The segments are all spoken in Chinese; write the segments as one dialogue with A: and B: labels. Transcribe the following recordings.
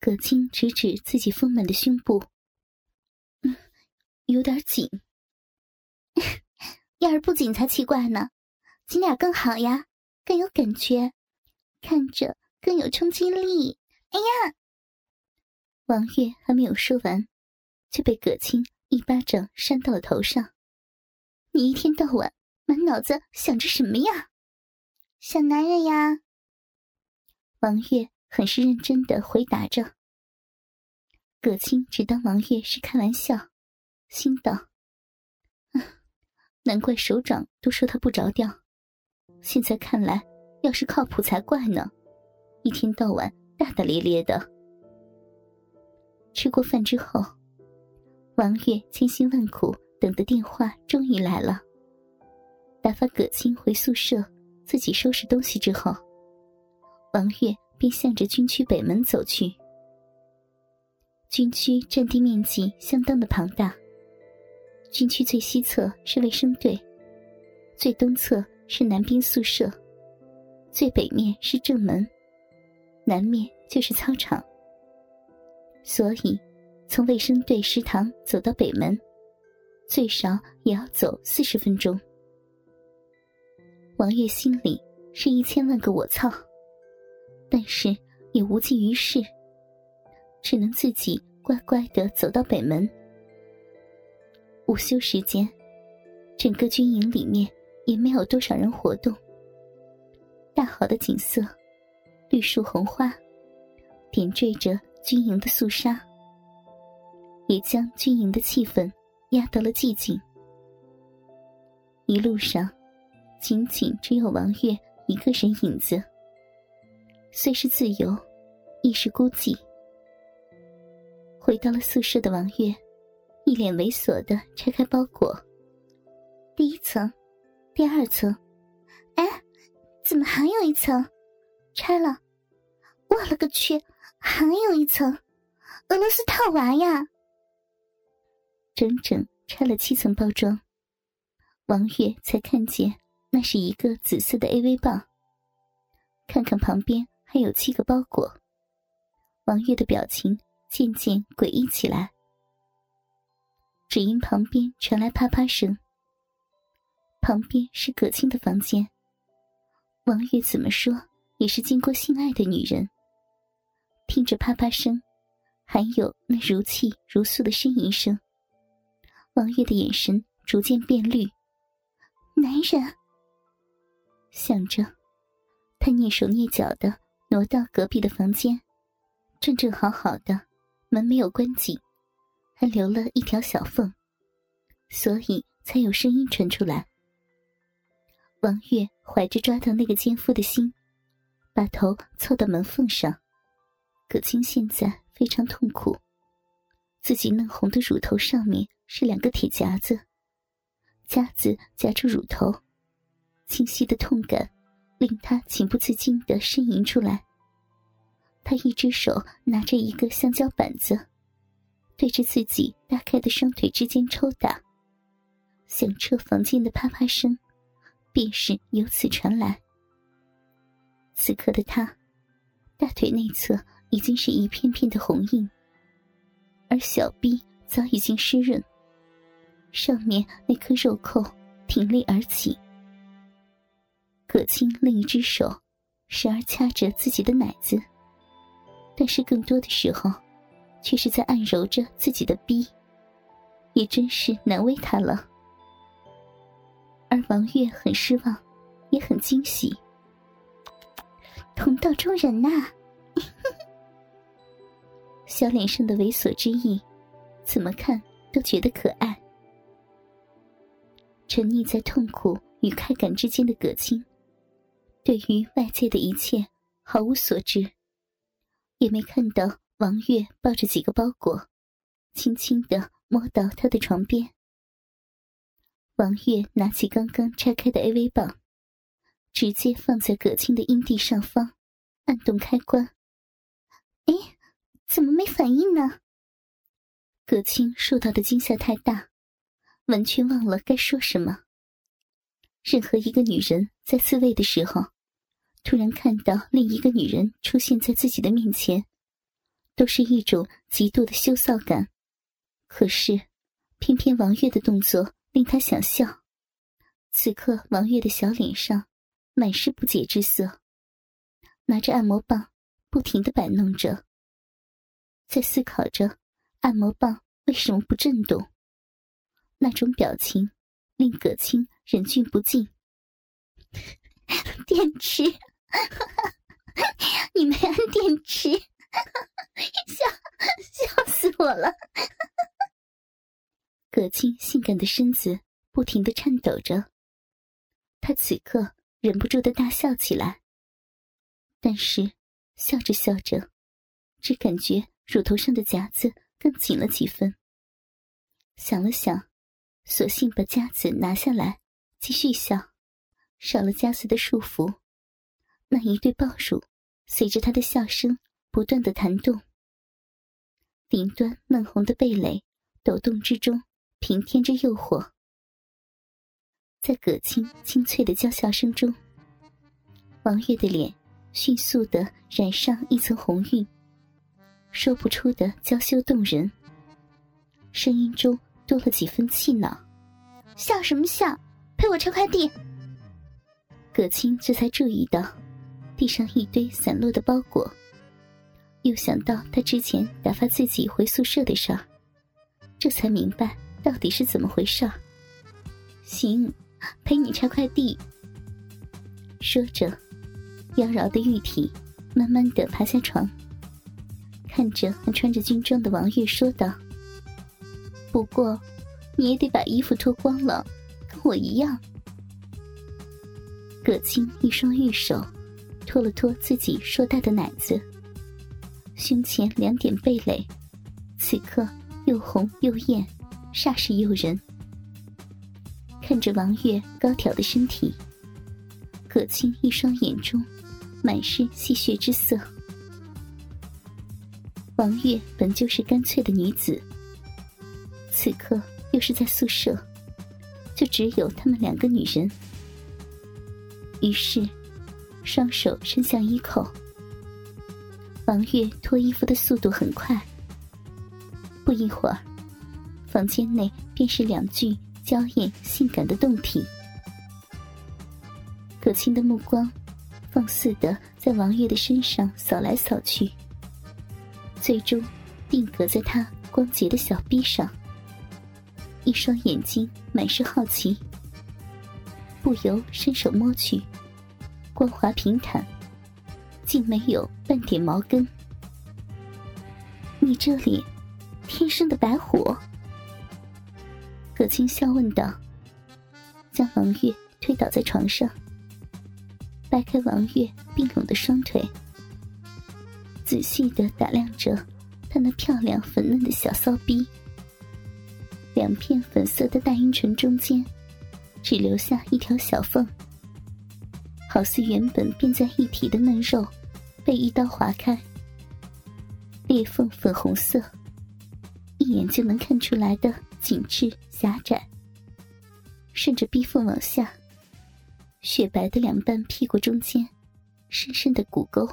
A: 葛青指指自己丰满的胸部，嗯，有点紧。
B: 要是不紧才奇怪呢，紧点更好呀，更有感觉，看着更有冲击力。哎呀！
A: 王月还没有说完，就被葛青一巴掌扇到了头上。你一天到晚满脑子想着什么呀？
B: 想男人呀。
A: 王月。很是认真的回答着。葛青只当王月是开玩笑，心道：“难怪首长都说他不着调，现在看来，要是靠谱才怪呢。一天到晚大大咧咧的。”吃过饭之后，王月千辛万苦等的电话终于来了。打发葛青回宿舍，自己收拾东西之后，王月。便向着军区北门走去。军区占地面积相当的庞大。军区最西侧是卫生队，最东侧是男兵宿舍，最北面是正门，南面就是操场。所以，从卫生队食堂走到北门，最少也要走四十分钟。王月心里是一千万个我操。但是也无济于事，只能自己乖乖的走到北门。午休时间，整个军营里面也没有多少人活动。大好的景色，绿树红花，点缀着军营的肃杀，也将军营的气氛压到了寂静。一路上，仅仅只有王月一个人影子。虽是自由，亦是孤寂。回到了宿舍的王月，一脸猥琐的拆开包裹。
B: 第一层，第二层，哎，怎么还有一层？拆了！我勒个去，还有一层，俄罗斯套娃呀！
A: 整整拆了七层包装，王月才看见那是一个紫色的 AV 棒。看看旁边。还有七个包裹，王月的表情渐渐诡异起来。只因旁边传来啪啪声，旁边是葛青的房间。王月怎么说也是经过性爱的女人，听着啪啪声，还有那如泣如诉的呻吟声，王月的眼神逐渐变绿。
B: 男人，
A: 想着，他蹑手蹑脚的。挪到隔壁的房间，正正好好的，门没有关紧，还留了一条小缝，所以才有声音传出来。王月怀着抓到那个奸夫的心，把头凑到门缝上。葛青现在非常痛苦，自己嫩红的乳头上面是两个铁夹子，夹子夹住乳头，清晰的痛感。令他情不自禁的呻吟出来。他一只手拿着一个橡胶板子，对着自己大开的双腿之间抽打，响彻房间的啪啪声，便是由此传来。此刻的他，大腿内侧已经是一片片的红印，而小臂早已经湿润，上面那颗肉扣挺立而起。葛青另一只手，时而掐着自己的奶子，但是更多的时候，却是在按揉着自己的逼，也真是难为他了。而王月很失望，也很惊喜，
B: 同道中人呐！
A: 小脸上的猥琐之意，怎么看都觉得可爱。沉溺在痛苦与快感之间的葛青。对于外界的一切毫无所知，也没看到王月抱着几个包裹，轻轻的摸到他的床边。王月拿起刚刚拆开的 AV 棒，直接放在葛青的阴蒂上方，按动开关。
B: 哎，怎么没反应呢？
A: 葛青受到的惊吓太大，完全忘了该说什么。任何一个女人在自慰的时候，突然看到另一个女人出现在自己的面前，都是一种极度的羞臊感。可是，偏偏王月的动作令他想笑。此刻，王月的小脸上满是不解之色，拿着按摩棒不停的摆弄着，在思考着按摩棒为什么不震动。那种表情令葛青忍俊不禁。
B: 电池，你没安电池，笑笑死我了。
A: 葛青性感的身子不停的颤抖着，他此刻忍不住的大笑起来。但是笑着笑着，只感觉乳头上的夹子更紧了几分。想了想，索性把夹子拿下来，继续笑。少了夹子的束缚，那一对抱乳随着他的笑声不断的弹动，顶端嫩红的蓓蕾抖动之中平添着诱惑。在葛青清脆的娇笑声中，王月的脸迅速的染上一层红晕，说不出的娇羞动人，声音中多了几分气恼：“
B: 笑什么笑？陪我拆快递。”
A: 葛青这才注意到地上一堆散落的包裹，又想到他之前打发自己回宿舍的事儿，这才明白到底是怎么回事儿。行，陪你拆快递。说着，妖娆的玉体慢慢的爬下床，看着还穿着军装的王月说道：“不过，你也得把衣服脱光了，跟我一样。”葛青一双玉手托了托自己硕大的奶子，胸前两点蓓蕾，此刻又红又艳，煞是诱人。看着王月高挑的身体，葛青一双眼中满是戏谑之色。王月本就是干脆的女子，此刻又是在宿舍，就只有他们两个女人。于是，双手伸向衣口。王月脱衣服的速度很快，不一会儿，房间内便是两具娇艳性感的动体。可清的目光放肆的在王月的身上扫来扫去，最终定格在他光洁的小臂上，一双眼睛满是好奇。不由伸手摸去，光滑平坦，竟没有半点毛根。你这里天生的白虎？葛青笑问道，将王月推倒在床上，掰开王月并拢的双腿，仔细的打量着她那漂亮粉嫩的小骚逼，两片粉色的大阴唇中间。只留下一条小缝，好似原本便在一体的嫩肉被一刀划开，裂缝粉红色，一眼就能看出来的紧致狭窄。顺着逼缝往下，雪白的两半屁股中间，深深的骨沟，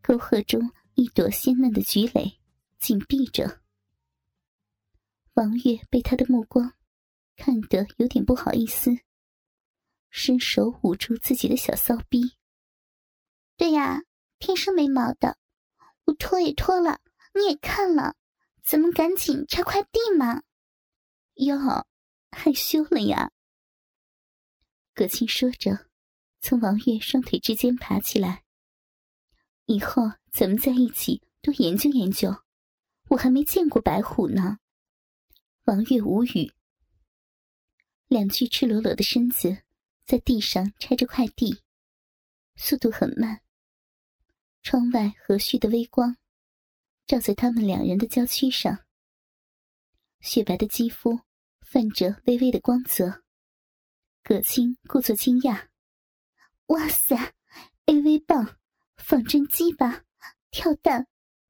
A: 沟壑中一朵鲜嫩的菊蕾紧闭着。王月被他的目光。看得有点不好意思，伸手捂住自己的小骚逼。
B: 对呀，天生没毛的，我脱也脱了，你也看了，咱们赶紧拆快递嘛。
A: 哟，害羞了呀。葛青说着，从王月双腿之间爬起来。以后咱们在一起多研究研究，我还没见过白虎呢。王月无语。两具赤裸裸的身子在地上拆着快递，速度很慢。窗外和煦的微光照在他们两人的娇躯上，雪白的肌肤泛着微微的光泽。葛青故作惊讶：“
B: 哇塞，AV 棒、仿真鸡巴，跳蛋、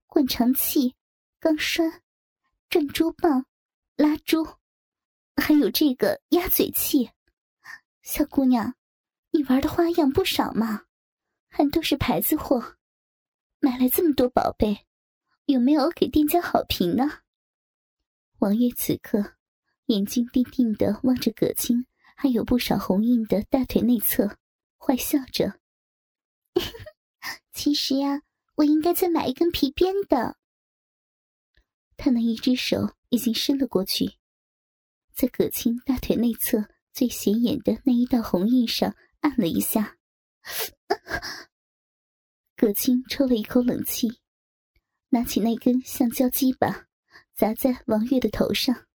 B: 灌肠器、钢栓、转珠棒、拉珠。”还有这个鸭嘴器，小姑娘，你玩的花样不少嘛，还都是牌子货，买来这么多宝贝，
A: 有没有给店家好评呢？王爷此刻眼睛定定的望着葛青还有不少红印的大腿内侧，坏笑着。
B: 其实呀，我应该再买一根皮鞭的。
A: 他那一只手已经伸了过去，在葛青大腿内侧最显眼的那一道红印上按了一下。葛青抽了一口冷气，拿起那根橡胶鸡巴，砸在王月的头上。